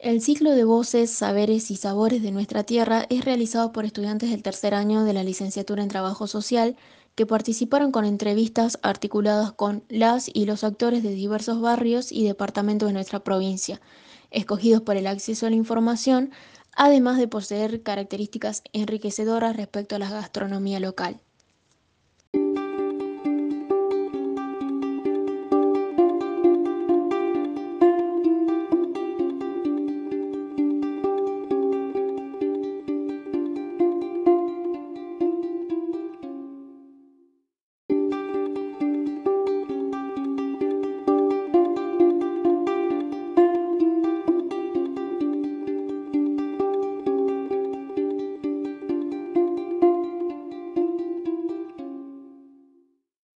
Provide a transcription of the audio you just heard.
El ciclo de voces, saberes y sabores de nuestra tierra es realizado por estudiantes del tercer año de la licenciatura en Trabajo Social que participaron con entrevistas articuladas con las y los actores de diversos barrios y departamentos de nuestra provincia, escogidos por el acceso a la información, además de poseer características enriquecedoras respecto a la gastronomía local.